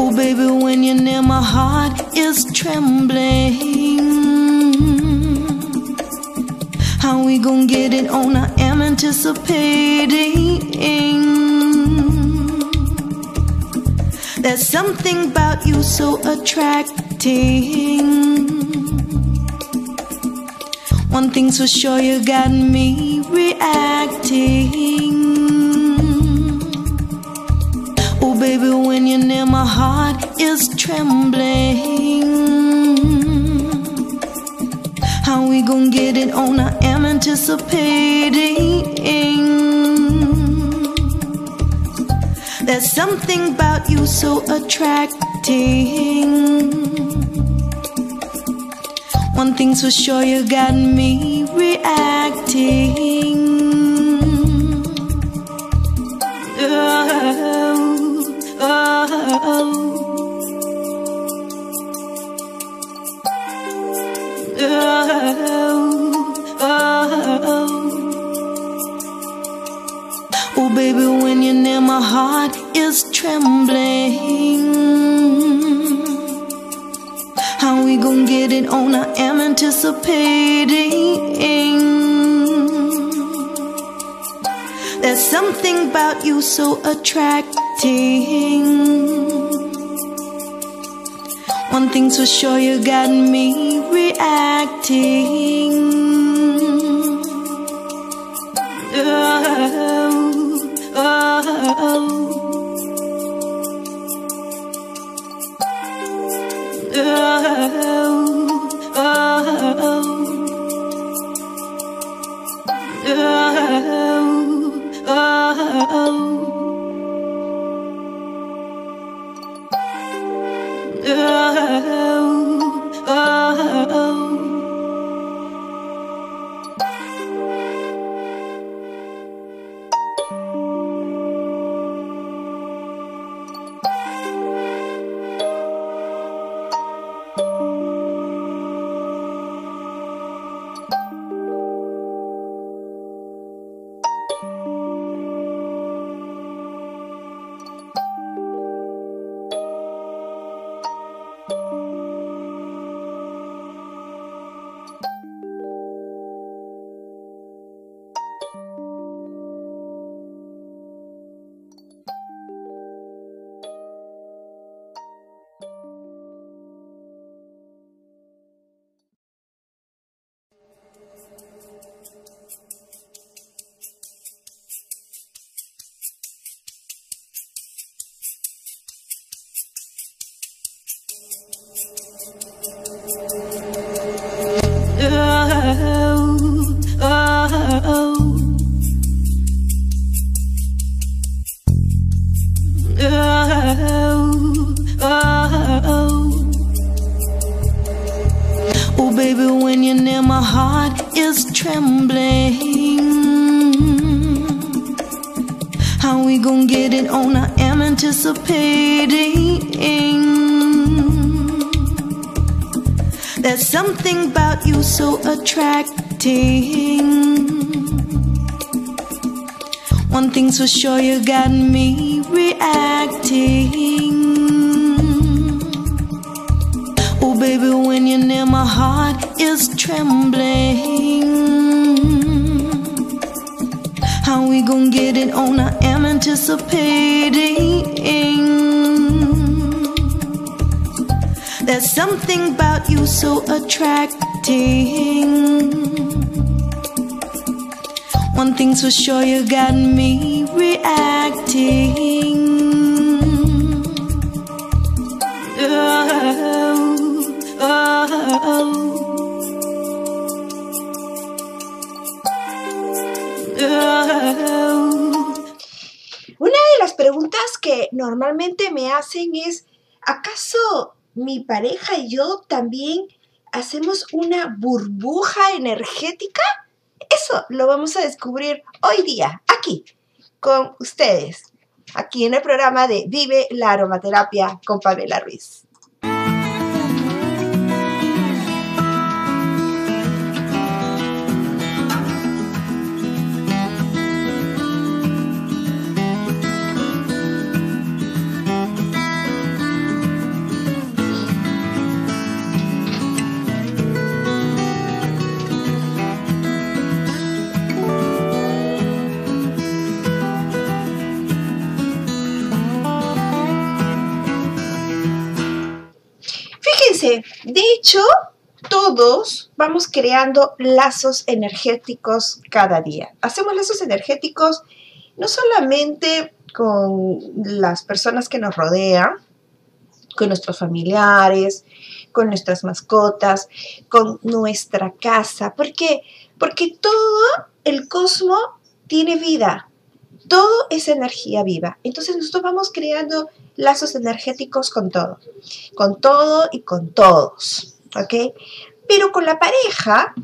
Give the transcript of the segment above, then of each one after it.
Oh, baby, when you're near, my heart is trembling. How we gonna get it on? I am anticipating. There's something about you so attracting. One thing's for sure, you got me reacting. Baby, when you're near, my heart is trembling. How we gonna get it on? I am anticipating. There's something about you so attracting. One thing's for sure, you got me reacting. About you so attracting. One thing's for sure, you got me reacting. For sure, you got me reacting. Oh, baby, when you're near, my heart is trembling. How we gonna get it on? I am anticipating. There's something about you so attracting. One thing's for sure, me reacting. Oh, oh. Una de las preguntas que normalmente me hacen es, ¿acaso mi pareja y yo también hacemos una burbuja energética? Eso lo vamos a descubrir hoy día, aquí, con ustedes, aquí en el programa de Vive la Aromaterapia con Pamela Ruiz. De hecho, todos vamos creando lazos energéticos cada día. Hacemos lazos energéticos no solamente con las personas que nos rodean, con nuestros familiares, con nuestras mascotas, con nuestra casa. ¿Por qué? Porque todo el cosmos tiene vida. Todo es energía viva. Entonces nosotros vamos creando lazos energéticos con todo. Con todo y con todos. ¿Ok? Pero con la pareja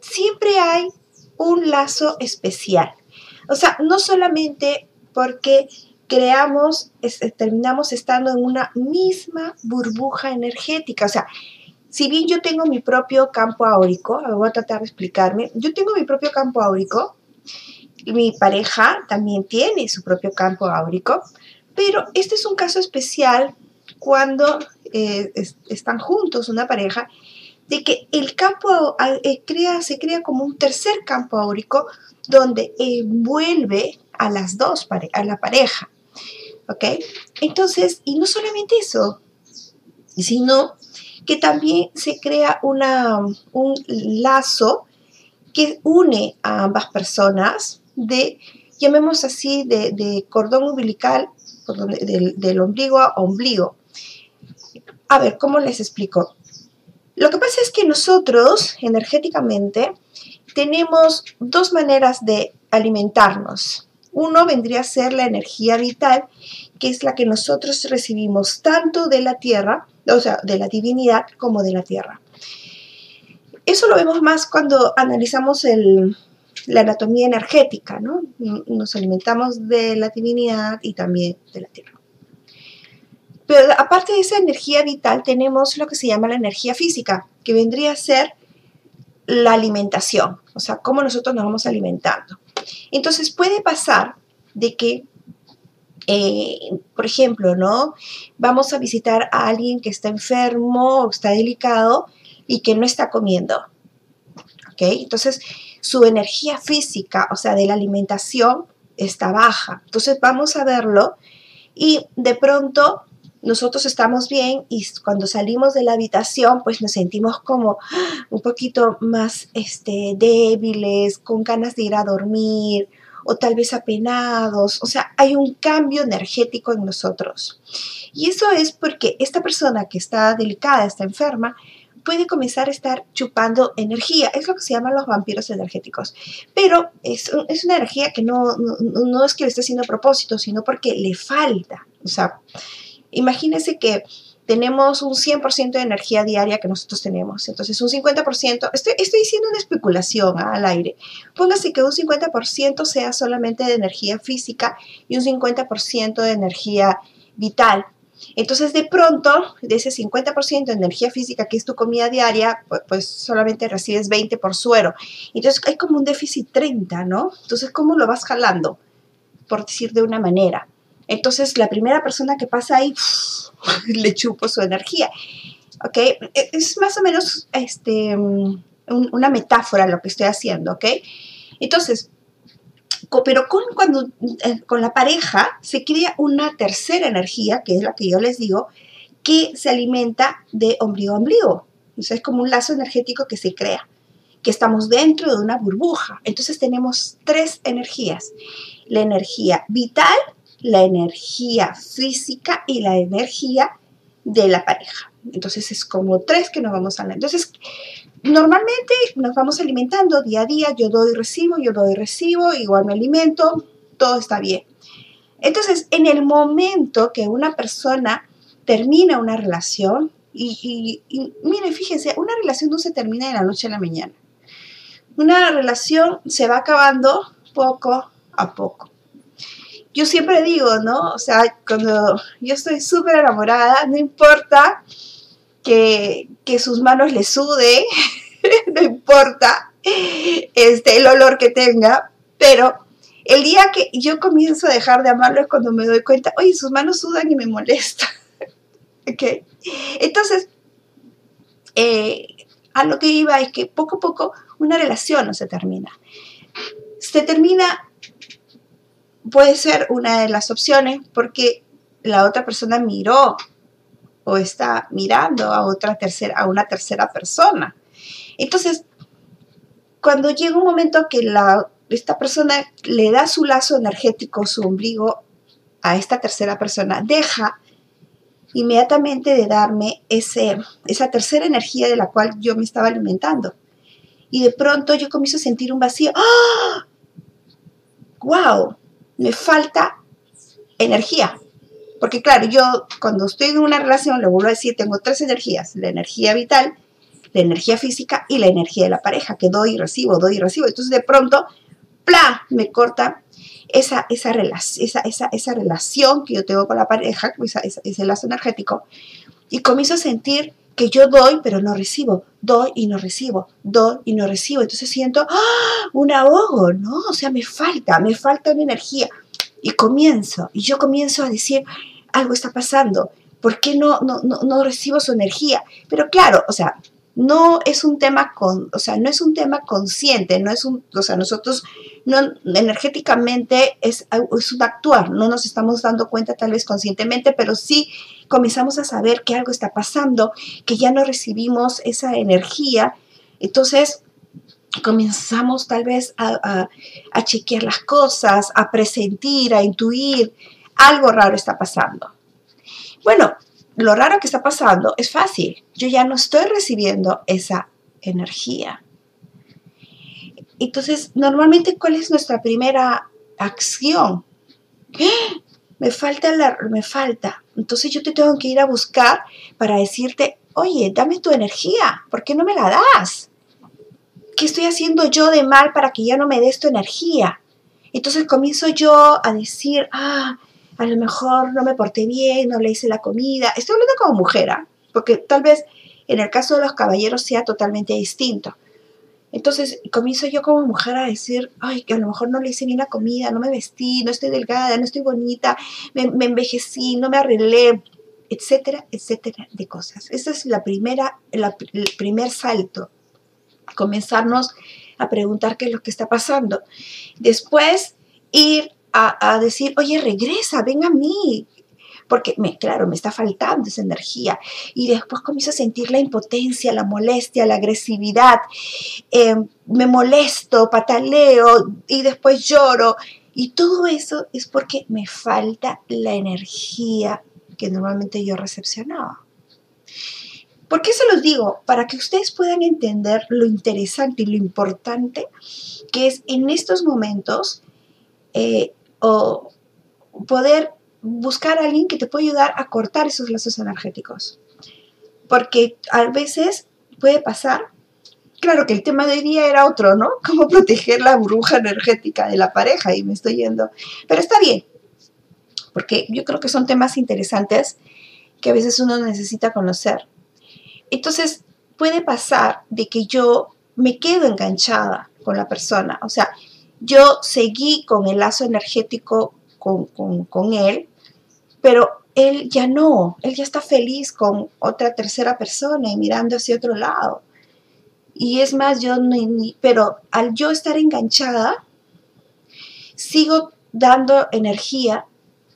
siempre hay un lazo especial. O sea, no solamente porque creamos, terminamos estando en una misma burbuja energética. O sea, si bien yo tengo mi propio campo áurico, voy a tratar de explicarme, yo tengo mi propio campo áurico, mi pareja también tiene su propio campo áurico, pero este es un caso especial cuando eh, están juntos una pareja, de que el campo eh, crea, se crea como un tercer campo áurico donde envuelve a las dos, a la pareja. ¿Ok? Entonces, y no solamente eso, sino que también se crea una, un lazo que une a ambas personas de, llamemos así, de, cordón umbilical, del, del ombligo a ombligo. A ver, ¿cómo les explico? Lo que pasa es que nosotros, energéticamente, tenemos dos maneras de alimentarnos. Uno vendría a ser la energía vital, que es la que nosotros recibimos tanto de la tierra, o sea, de la divinidad, como de la tierra. Eso lo vemos más cuando analizamos la anatomía energética, ¿no? Nos alimentamos de la divinidad y también de la tierra. Pero aparte de esa energía vital, tenemos lo que se llama la energía física, que vendría a ser la alimentación, o sea, cómo nosotros nos vamos alimentando. Entonces puede pasar de que, eh, por ejemplo, ¿no? Vamos a visitar a alguien que está enfermo o está delicado y que no está comiendo. ¿Ok? Entonces su energía física, o sea, de la alimentación, está baja. Entonces vamos a verlo y de pronto nosotros estamos bien y cuando salimos de la habitación pues nos sentimos como un poquito más este, débiles, con ganas de ir a dormir o tal vez apenados, o sea, hay un cambio energético en nosotros. Y eso es porque esta persona que está delicada, está enferma, puede comenzar a estar chupando energía. Es lo que se llaman los vampiros energéticos. Pero es, una energía que no, no, no, es que le esté haciendo a propósito, sino porque le falta. O sea, Imagínense que tenemos un 100% de energía diaria que nosotros tenemos. Entonces, un 50%, estoy, estoy diciendo una especulación ¿ah? al aire. Póngase que un 50% sea solamente de energía física y un 50% de energía vital. Entonces, de pronto, de ese 50% de energía física que es tu comida diaria, pues, solamente recibes 20 por suero. Entonces, hay como un déficit 30, ¿no? Entonces, ¿cómo lo vas jalando? Por decir de una manera. Entonces, la primera persona que pasa ahí, le chupo su energía. ¿Ok? E, es más o menos este, una metáfora lo que estoy haciendo, ¿ok? Entonces, pero con, cuando, eh, con la pareja se crea una tercera energía, que es la que yo les digo, que se alimenta de ombligo a ombligo. Entonces es como un lazo energético que se crea, que estamos dentro de una burbuja. Entonces tenemos tres energías. La energía vital, la energía física y la energía de la pareja. Entonces es como tres que nos vamos a... Entonces, normalmente nos vamos alimentando día a día, yo doy recibo, yo doy recibo, igual me alimento, todo está bien. Entonces, en el momento que una persona termina una relación, y, y, mire, fíjense, una relación no se termina de la noche a la mañana. Una relación se va acabando poco a poco yo siempre digo, ¿no? O sea, cuando yo estoy súper enamorada, no importa que, sus manos le sude, no importa este, el olor que tenga, pero el día que yo comienzo a dejar de amarlo es cuando me doy cuenta, oye, sus manos sudan y me molesta. ¿Ok? Entonces, eh, a lo que iba es que poco a poco una relación no se termina. Se termina puede ser una de las opciones porque la otra persona miró o está mirando a otra tercera, a una tercera persona. Entonces, cuando llega un momento que la, esta persona le da su lazo energético, su ombligo a esta tercera persona, deja inmediatamente de darme ese, esa tercera energía de la cual yo me estaba alimentando. Y de pronto yo comienzo a sentir un vacío. ¡Ah! ¡Wow! Me falta energía. Porque claro, yo cuando estoy en una relación, le vuelvo a decir, tengo tres energías. La energía vital, la energía física y la energía de la pareja, que doy y recibo, doy y recibo. Entonces de pronto, ¡pla! Me corta esa, esa, esa, esa, relación que yo tengo con la pareja, ese lazo energético, y comienzo a sentir que yo doy, pero no recibo, doy y no recibo, doy y no recibo. Entonces siento ¡ah! un ahogo, ¿no? O sea, me falta, me falta una energía. Y comienzo, y yo comienzo a decir, algo está pasando, ¿por qué no, no, no, no recibo su energía? Pero claro, o sea, no es un tema con, o sea, no es un tema consciente, no es un, o sea, nosotros no energéticamente es, es un actuar, no nos estamos dando cuenta tal vez conscientemente, pero sí comenzamos a saber que algo está pasando, que ya no recibimos esa energía, entonces comenzamos tal vez a, a, a chequear las cosas, a presentir, a intuir, algo raro está pasando. Bueno, lo raro que está pasando es fácil. Yo ya no estoy recibiendo esa energía. Entonces, normalmente, ¿cuál es nuestra primera acción? Me falta, la, me falta. Entonces yo te tengo que ir a buscar para decirte, oye, dame tu energía, ¿por qué no me la das? ¿Qué estoy haciendo yo de mal para que ya no me des tu energía? Entonces comienzo yo a decir, ah, a lo mejor no me porté bien, no le hice la comida. Estoy hablando como mujer, ¿ah? porque tal vez en el caso de los caballeros sea totalmente distinto. Entonces comienzo yo como mujer a decir, ay, que a lo mejor no le hice bien la comida, no me vestí, no estoy delgada, no estoy bonita, me, envejecí, no me arreglé, etcétera, etcétera, de cosas. Ese es la primera, el primer salto, comenzarnos a preguntar qué es lo que está pasando. Después ir a, decir, oye, regresa, ven a mí, porque, me, claro, me está faltando esa energía. Y después comienzo a sentir la impotencia, la molestia, la agresividad. Em, me molesto, pataleo y después lloro. Y todo eso es porque me falta la energía que normalmente yo recepcionaba. ¿Por qué se los digo? Para que ustedes puedan entender lo interesante y lo importante que es en estos momentos eh, o poder buscar a alguien que te pueda ayudar a cortar esos lazos energéticos. Porque a veces puede pasar, claro que el tema de hoy día era otro, ¿no? Cómo proteger la burbuja energética de la pareja y me estoy yendo. Pero está bien, porque yo creo que son temas interesantes que a veces uno necesita conocer. Entonces, puede pasar de que yo me quedo enganchada con la persona, o sea, yo seguí con el lazo energético con, él, pero él ya no, él ya está feliz con otra tercera persona y mirando hacia otro lado. Y es más, yo ni, pero al yo estar enganchada, sigo dando energía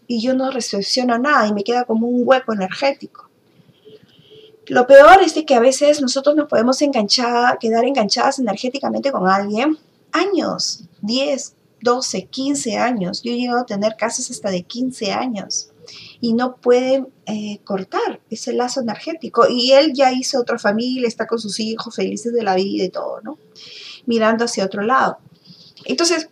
y yo no recepciono nada y me queda como un hueco energético. Lo peor es de que a veces nosotros nos podemos enganchar, quedar enganchadas energéticamente con alguien años, 10, 12, 15 años. Yo he llegado a tener casos hasta de 15 años y no pueden eh, cortar ese lazo energético. Y él ya hizo otra familia, está con sus hijos felices de la vida y todo, ¿no? Mirando hacia otro lado. Entonces,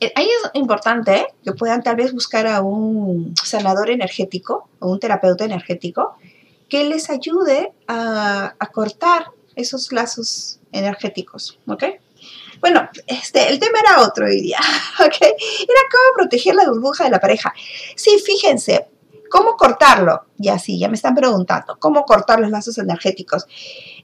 eh, ahí es importante que puedan tal vez buscar a un sanador energético o un terapeuta energético que les ayude a, a cortar esos lazos energéticos, ¿ok? Bueno, este, el tema era otro hoy día, ¿ok? Era cómo proteger la burbuja de la pareja. Sí, fíjense, ¿cómo cortarlo? Ya sí, ya me están preguntando, ¿cómo cortar los lazos energéticos?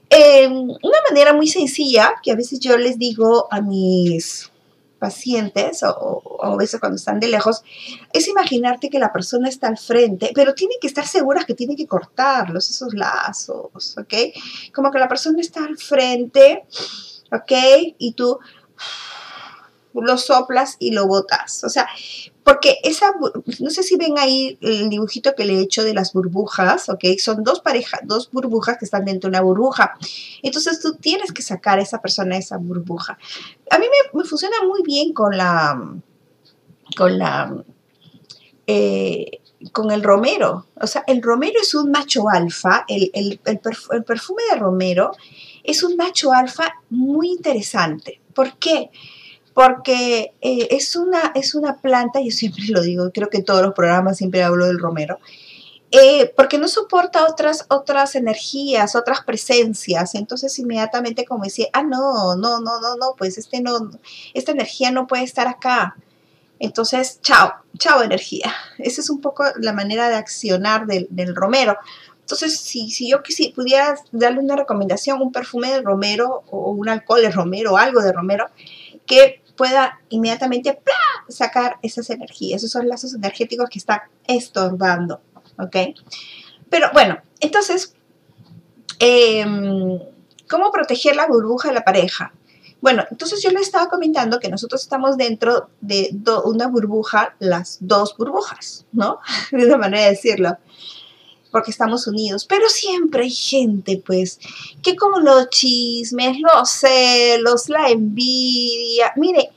Em, una manera muy sencilla que a veces yo les digo a mis pacientes o, a veces cuando están de lejos, es imaginarte que la persona está al frente, pero tiene que estar segura que tiene que cortarlos, esos lazos, ¿ok? Como que la persona está al frente ¿ok? Y tú lo soplas y lo botas. O sea, porque esa, no sé si ven ahí el dibujito que le he hecho de las burbujas, ¿ok? Son dos parejas, dos burbujas que están dentro de una burbuja. Entonces tú tienes que sacar a esa persona de esa burbuja. A mí me, funciona muy bien con la, con la, eh, con el romero. O sea, el romero es un macho alfa, el, el, el perfume de romero es un macho alfa muy interesante. ¿Por qué? porque eh, es, una, es una planta, yo siempre lo digo, creo que en todos los programas siempre hablo del romero, eh, porque no soporta otras, otras energías, otras presencias. Entonces inmediatamente como decía, ah, no, no, no, no, no, pues este no, esta energía no puede estar acá. Entonces, chao, chao energía. Esa es un poco la manera de accionar del, del romero. Entonces, si, si yo quisiera, pudiera darle una recomendación, un perfume de romero o un alcohol de romero o algo de romero, que pueda inmediatamente sacar esas energías, esos lazos energéticos que están estorbando, ¿ok? Pero bueno, entonces, em, ¿cómo proteger la burbuja de la pareja? Bueno, entonces yo le estaba comentando que nosotros estamos dentro de una burbuja, las dos burbujas, ¿no? De una manera de decirlo porque estamos unidos, pero siempre hay gente, pues, que como los chismes, los celos, la envidia. Mire,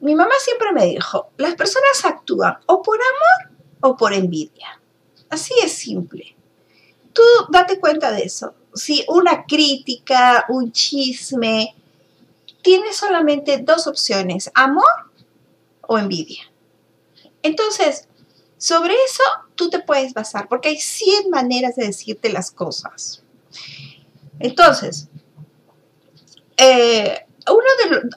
mi mamá siempre me dijo, las personas actúan o por amor o por envidia. Así es simple. Tú date cuenta de eso. Si una crítica, un chisme, tiene solamente dos opciones, amor o envidia. Entonces, sobre eso tú te puedes basar, porque hay 100 maneras de decirte las cosas. Entonces, eh,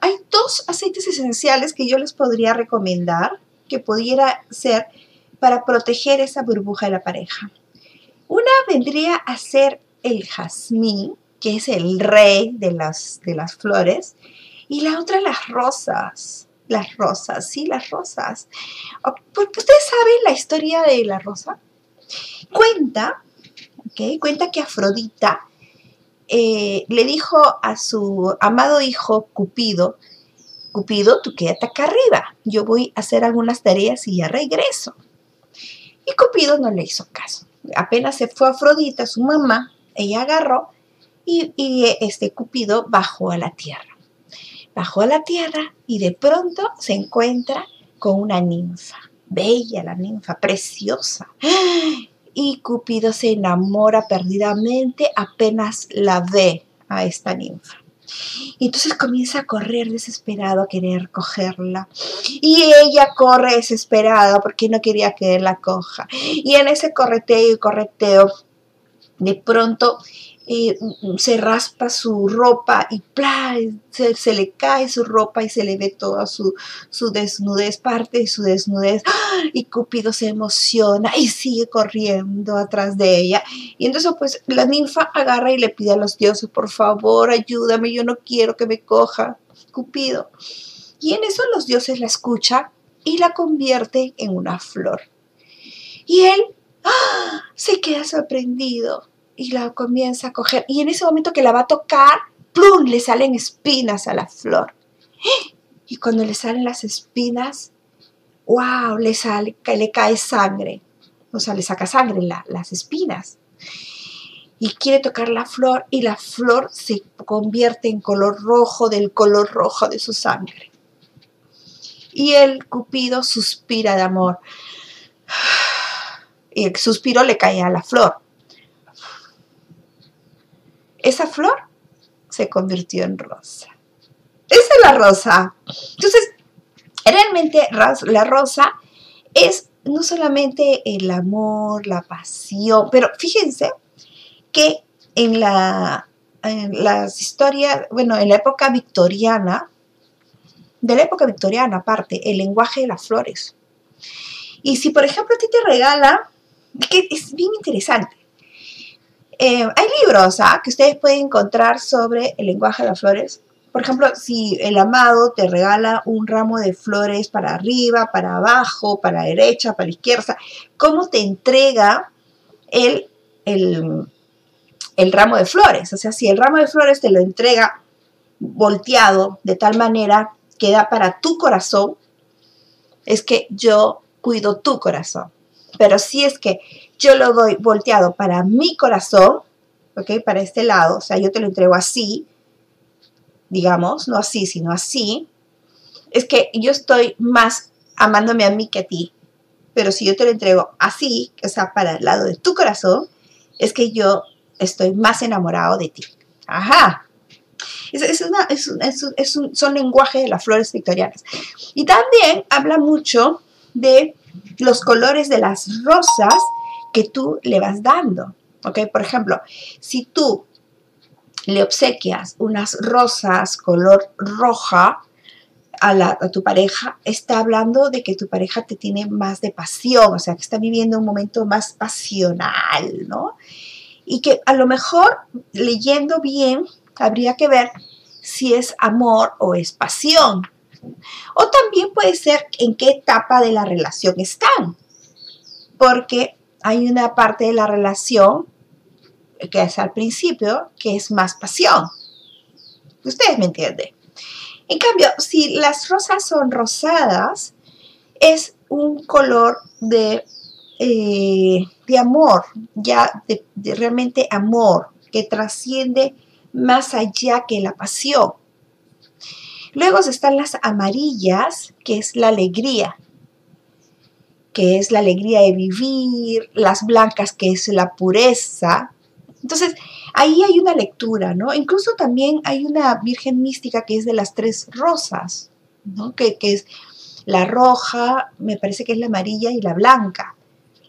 hay dos aceites esenciales que yo les podría recomendar que pudiera ser para proteger esa burbuja de la pareja. Una vendría a ser el jazmín, que es el rey de las, de las flores, y la otra las rosas las rosas, sí, las rosas. ¿Ustedes saben la historia de la rosa? Cuenta, ¿ok? Cuenta que Afrodita eh, le dijo a su amado hijo Cupido, Cupido, tú quédate acá arriba, yo voy a hacer algunas tareas y ya regreso. Y Cupido no le hizo caso. Apenas se fue Afrodita, su mamá, ella agarró y, y este Cupido bajó a la tierra bajó a la tierra y de pronto se encuentra con una ninfa, bella la ninfa, preciosa. Y Cupido se enamora perdidamente apenas la ve a esta ninfa. Y entonces comienza a correr desesperado a querer cogerla. Y ella corre desesperada porque no quería que él la coja. Y en ese correteo y correteo, de pronto se raspa su ropa y Se, le cae su ropa y se le ve toda su, su desnudez, parte de su desnudez. Y Cupido se emociona y sigue corriendo atrás de ella. Y entonces pues la ninfa agarra y le pide a los dioses, por favor, ayúdame, yo no quiero que me coja Cupido. Y en eso los dioses la escuchan y la convierte en una flor. Y él ¡ah! se queda sorprendido y la comienza a coger. Y en ese momento que la va a tocar, ¡plum! le salen espinas a la flor. Y cuando le salen las espinas, ¡wow! Le, sale, le cae sangre. O sea, le saca sangre las espinas. Y quiere tocar la flor y la flor se convierte en color rojo del color rojo de su sangre. Y el cupido suspira de amor. Y el suspiro le cae a la flor esa flor se convirtió en rosa. Esa es la rosa. Entonces, realmente la rosa es no solamente el amor, la pasión, pero fíjense que en, la, las historias, bueno, en la época victoriana, de la época victoriana aparte, el lenguaje de las flores. Y si, por ejemplo, a ti te regala, que es bien interesante, eh, hay libros ¿ah? que ustedes pueden encontrar sobre el lenguaje de las flores. Por ejemplo, si el amado te regala un ramo de flores para arriba, para abajo, para la derecha, para la izquierda, ¿cómo te entrega el, el, el ramo de flores? O sea, si el ramo de flores te lo entrega volteado de tal manera que da para tu corazón, es que yo cuido tu corazón. Pero si es que yo lo doy volteado para mi corazón, ¿ok? Para este lado, o sea, yo te lo entrego así, digamos, no así, sino así, es que yo estoy más amándome a mí que a ti. Pero si yo te lo entrego así, o sea, para el lado de tu corazón, es que yo estoy más enamorado de ti. Ajá. Es, una, es, un, son de las flores victorianas. Y también habla mucho de los colores de las rosas que tú le vas dando. ¿Ok? Por ejemplo, si tú le obsequias unas rosas color roja a, a, tu pareja, está hablando de que tu pareja te tiene más de pasión, o sea, que está viviendo un momento más pasional, ¿no? Y que a lo mejor leyendo bien habría que ver si es amor o es pasión. O también puede ser en qué etapa de la relación están. Porque hay una parte de la relación que es al principio que es más pasión. Ustedes me entienden. En cambio, si las rosas son rosadas, es un color de, eh, de amor, ya de, de realmente amor, que trasciende más allá que la pasión. Luego están las amarillas, que es la alegría, que es la alegría de vivir, las blancas, que es la pureza. Entonces, ahí hay una lectura, ¿no? Incluso también hay una Virgen mística que es de las tres rosas, ¿no? Que, que es la roja, me parece que es la amarilla y la blanca.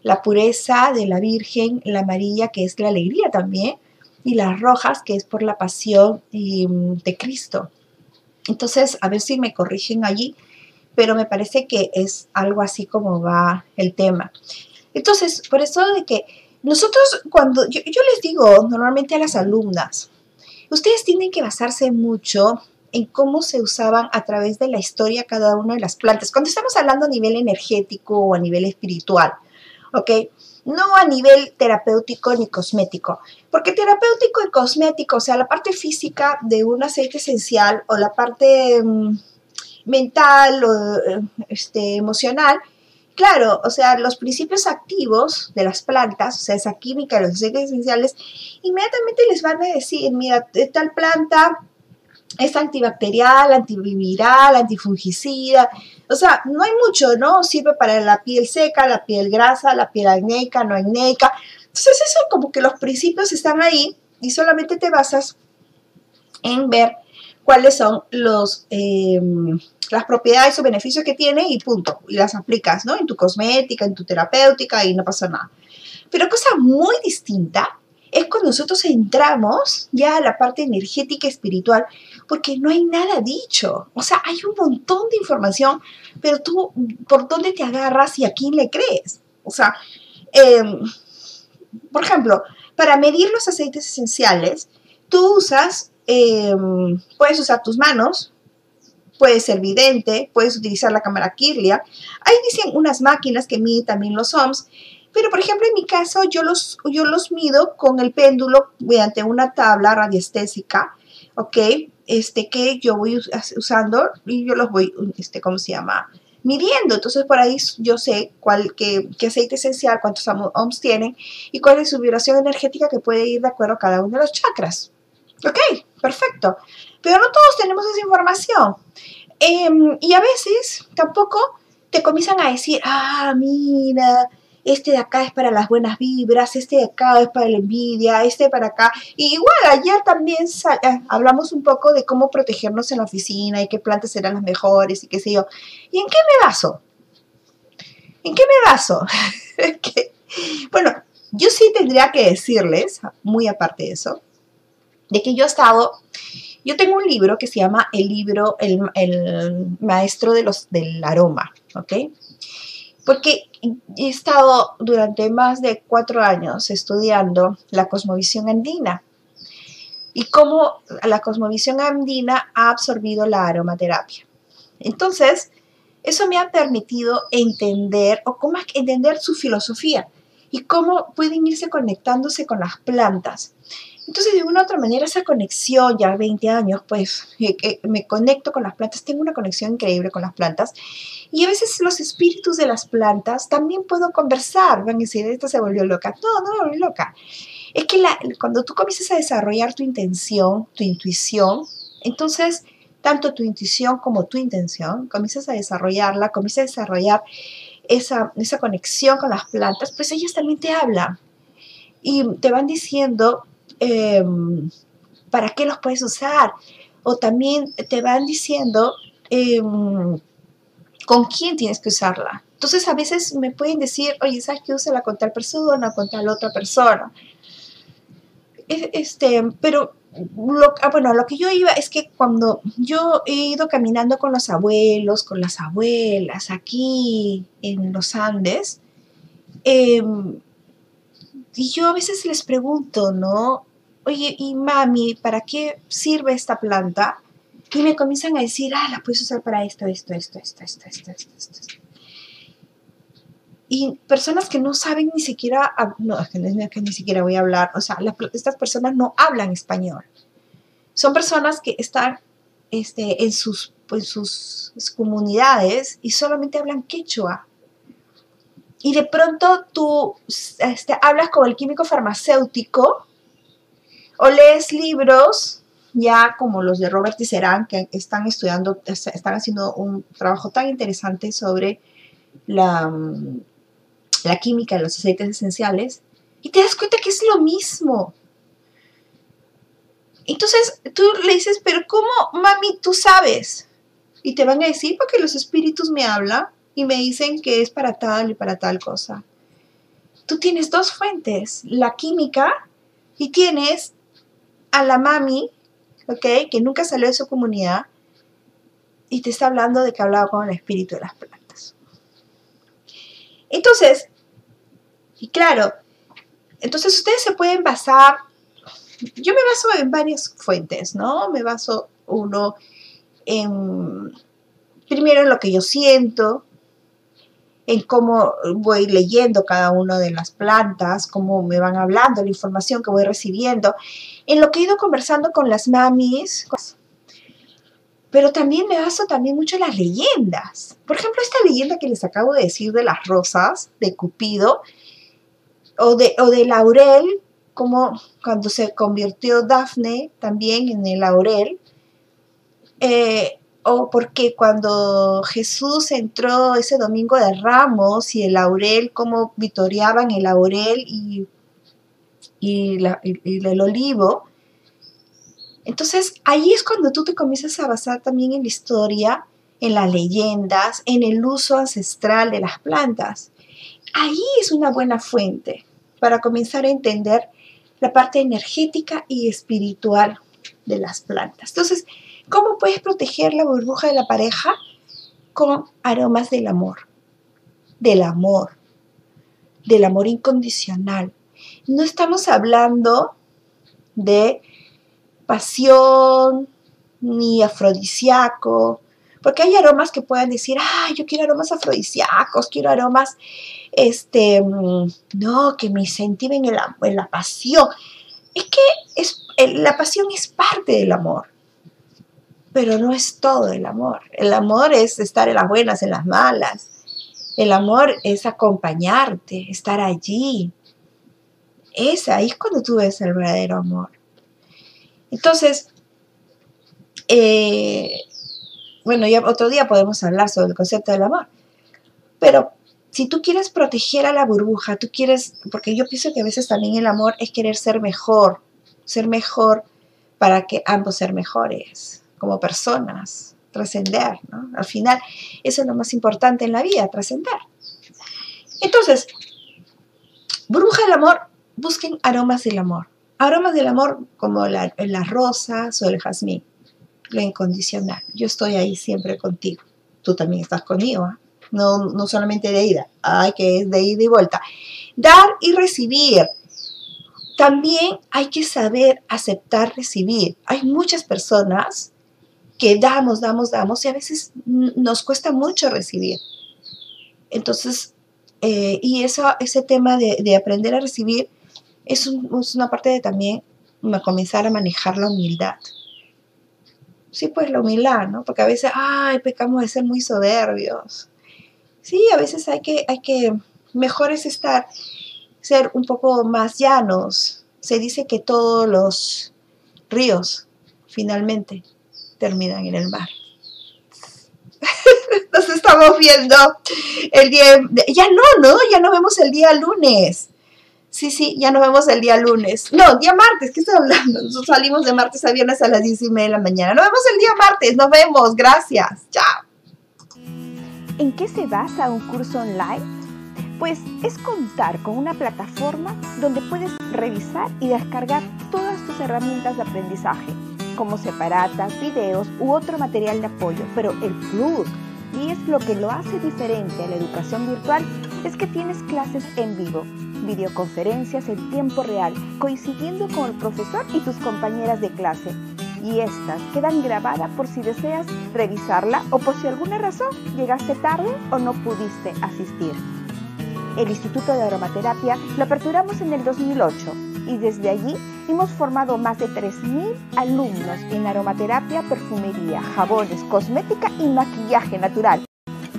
La pureza de la Virgen, la amarilla, que es la alegría también, y las rojas, que es por la pasión em, de Cristo. Entonces, a ver si me corrigen allí, pero me parece que es algo así como va el tema. Entonces, por eso de que nosotros cuando, yo, yo les digo normalmente a las alumnas, ustedes tienen que basarse mucho en cómo se usaban a través de la historia cada una de las plantas. Cuando estamos hablando a nivel energético o a nivel espiritual, ¿ok? no a nivel terapéutico ni cosmético, porque terapéutico y cosmético, o sea, la parte física de un aceite esencial o la parte mm, mental o eh, este, emocional, claro, o sea, los principios activos de las plantas, o sea, esa química los aceites esenciales, inmediatamente les van a decir, mira, tal planta es antibacterial, antiviral, antifungicida. O sea, no hay mucho, ¿no? Sirve para la piel seca, la piel grasa, la piel acnéica, no acnéica. Entonces, eso como que los principios están ahí y solamente te basas en ver cuáles son los, em, las propiedades o beneficios que tiene y punto. Y las aplicas, ¿no? En tu cosmética, en tu terapéutica y no pasa nada. Pero cosa muy distinta es cuando nosotros entramos ya a la parte energética espiritual, porque no hay nada dicho. O sea, hay un montón de información, pero tú, ¿por dónde te agarras y a quién le crees? O sea, em, por ejemplo, para medir los aceites esenciales, tú usas, em, puedes usar tus manos, puedes ser vidente, puedes utilizar la cámara Kirlia. Ahí dicen unas máquinas que miden también los ohms pero, por ejemplo, en mi caso, yo los, yo los mido con el péndulo mediante una tabla radiestésica, ¿ok? Este, que yo voy usando y yo los voy, este, ¿cómo se llama? Midiendo. Entonces, por ahí yo sé cuál, qué, aceite esencial, cuántos ohms tienen y cuál es su vibración energética que puede ir de acuerdo a cada uno de los chakras. ¿Ok? Perfecto. Pero no todos tenemos esa información. Em, y a veces tampoco te comienzan a decir, ah, mira, este de acá es para las buenas vibras, este de acá es para la envidia, este para acá. Igual, ayer también eh, hablamos un poco de cómo protegernos en la oficina y qué plantas serán las mejores y qué sé yo. ¿Y en qué me baso? ¿En qué me baso? bueno, yo sí tendría que decirles, muy aparte de eso, de que yo he estado, yo tengo un libro que se llama El libro, el, el maestro de los, del aroma, ¿ok? Porque he estado durante más de cuatro años estudiando la cosmovisión andina y cómo la cosmovisión andina ha absorbido la aromaterapia. Entonces, eso me ha permitido entender, o cómo entender su filosofía y cómo pueden irse conectándose con las plantas. Entonces, de una u otra manera, esa conexión, ya 20 años, pues me conecto con las plantas, tengo una conexión increíble con las plantas. Y a veces los espíritus de las plantas también puedo conversar. Van a decir, esta se volvió loca. No, no me volvió loca. Es que cuando tú comienzas a desarrollar tu intención, tu intuición, entonces tanto tu intuición como tu intención, comienzas a desarrollarla, comienzas a desarrollar esa, esa conexión con las plantas, pues ellas también te hablan y te van diciendo Em, para qué los puedes usar. O también te van diciendo em, con quién tienes que usarla. Entonces a veces me pueden decir, oye, ¿sabes que úsala con tal persona, con tal otra persona? Este, pero lo, ah, bueno, lo que yo iba es que cuando yo he ido caminando con los abuelos, con las abuelas aquí en los Andes, eh, y yo a veces les pregunto, ¿no? Oye, y mami, ¿para qué sirve esta planta? Y me comienzan a decir, ah, la puedes usar para esto, esto, esto, esto, esto, esto, esto, esto. Y personas que no saben ni siquiera, no, que ni siquiera voy a hablar, o sea, estas personas no hablan español. Son personas que están este, en, sus, pues, sus comunidades y solamente hablan quechua y de pronto tú este, hablas con el químico farmacéutico o lees libros ya como los de Robert Tisserand que están estudiando, están haciendo un trabajo tan interesante sobre la, la química de los aceites esenciales y te das cuenta que es lo mismo. Entonces tú le dices, pero ¿cómo, mami, tú sabes? Y te van a decir, porque los espíritus me hablan y me dicen que es para tal y para tal cosa. Tú tienes dos fuentes, la química y tienes a la mami. Que nunca salió de su comunidad y te está hablando de que hablaba con el espíritu de las plantas. Entonces, y claro, entonces ustedes se pueden basar, yo me baso en varias fuentes, ¿no? Me baso uno en, primero en lo que yo siento, en cómo voy leyendo cada una de las plantas, cómo me van hablando, la información que voy recibiendo, en lo que he ido conversando con las mamis, pero también me baso también mucho en las leyendas. Por ejemplo, esta leyenda que les acabo de decir de las rosas, de Cupido, o de, o de Laurel, como cuando se convirtió Dafne también en el Laurel, eh, o porque cuando Jesús entró ese domingo de Ramos y el laurel, cómo vitoreaban el laurel y, y, el olivo. Entonces ahí es cuando tú te comienzas a basar también en la historia, en las leyendas, en el uso ancestral de las plantas. Ahí es una buena fuente para comenzar a entender la parte energética y espiritual de las plantas. Entonces, ¿Cómo puedes proteger la burbuja de la pareja? Con aromas del amor, del amor, del amor incondicional. No estamos hablando de pasión ni afrodisíaco, porque hay aromas que puedan decir, ah, yo quiero aromas afrodisíacos, quiero aromas, este, mm, no, que me incentiven en la, en la pasión. Es que es, la pasión es parte del amor pero no es todo el amor. El amor es estar en las buenas, en las malas. El amor es acompañarte, estar allí. Es cuando tú ves el verdadero amor. Entonces, eh, bueno, ya otro día podemos hablar sobre el concepto del amor. Pero si tú quieres proteger a la burbuja, tú quieres, porque yo pienso que a veces también el amor es querer ser mejor, ser mejor para que ambos ser mejores como personas, trascender, ¿no? Al final, eso es lo más importante en la vida, trascender. Entonces, bruja del amor, busquen aromas del amor. Aromas del amor como las rosas o el jazmín, lo incondicional. Yo estoy ahí siempre contigo. Tú también estás conmigo, ¿ah? no, no solamente de ida, hay que es de ida y vuelta. Dar y recibir. También hay que saber aceptar recibir. Hay muchas personas que damos, damos, damos y a veces nos cuesta mucho recibir. Entonces, eh, y ese tema de, aprender a recibir es, una parte de también comenzar a manejar la humildad. Sí, pues la humildad, ¿no? Porque a veces, ay, pecamos de ser muy soberbios. Sí, a veces hay que, hay que, mejor es estar, ser un poco más llanos. Se dice que todos los ríos, finalmente, terminan en el mar. Nos estamos viendo el día, ya no, ¿no? Ya nos vemos el día lunes. Sí, sí, ya nos vemos el día lunes. No, día martes, ¿qué estoy hablando? Nosotros salimos de martes a viernes a las 10 y media de la mañana. Nos vemos el día martes, nos vemos, gracias, chao. ¿En qué se basa un curso online? Pues es contar con una plataforma donde puedes revisar y descargar todas tus herramientas de aprendizaje, como separatas, videos u otro material de apoyo. Pero el plus, y es lo que lo hace diferente a la educación virtual, es que tienes clases en vivo videoconferencias en tiempo real, coincidiendo con el profesor y tus compañeras de clase. Y estas quedan grabadas por si deseas revisarla o por si alguna razón llegaste tarde o no pudiste asistir. El Instituto de Aromaterapia lo aperturamos en el 2008 y desde allí hemos formado más de 3.000 alumnos en aromaterapia, perfumería, jabones, cosmética y maquillaje natural.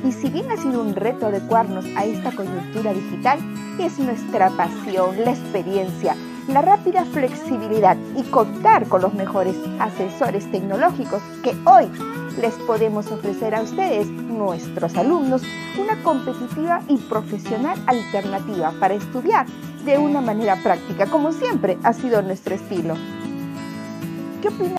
Y si bien ha sido un reto adecuarnos a esta coyuntura digital, es nuestra pasión, la experiencia, la rápida flexibilidad y contar con los mejores asesores tecnológicos que hoy les podemos ofrecer a ustedes, nuestros alumnos, una competitiva y profesional alternativa para estudiar de una manera práctica, como siempre ha sido nuestro estilo.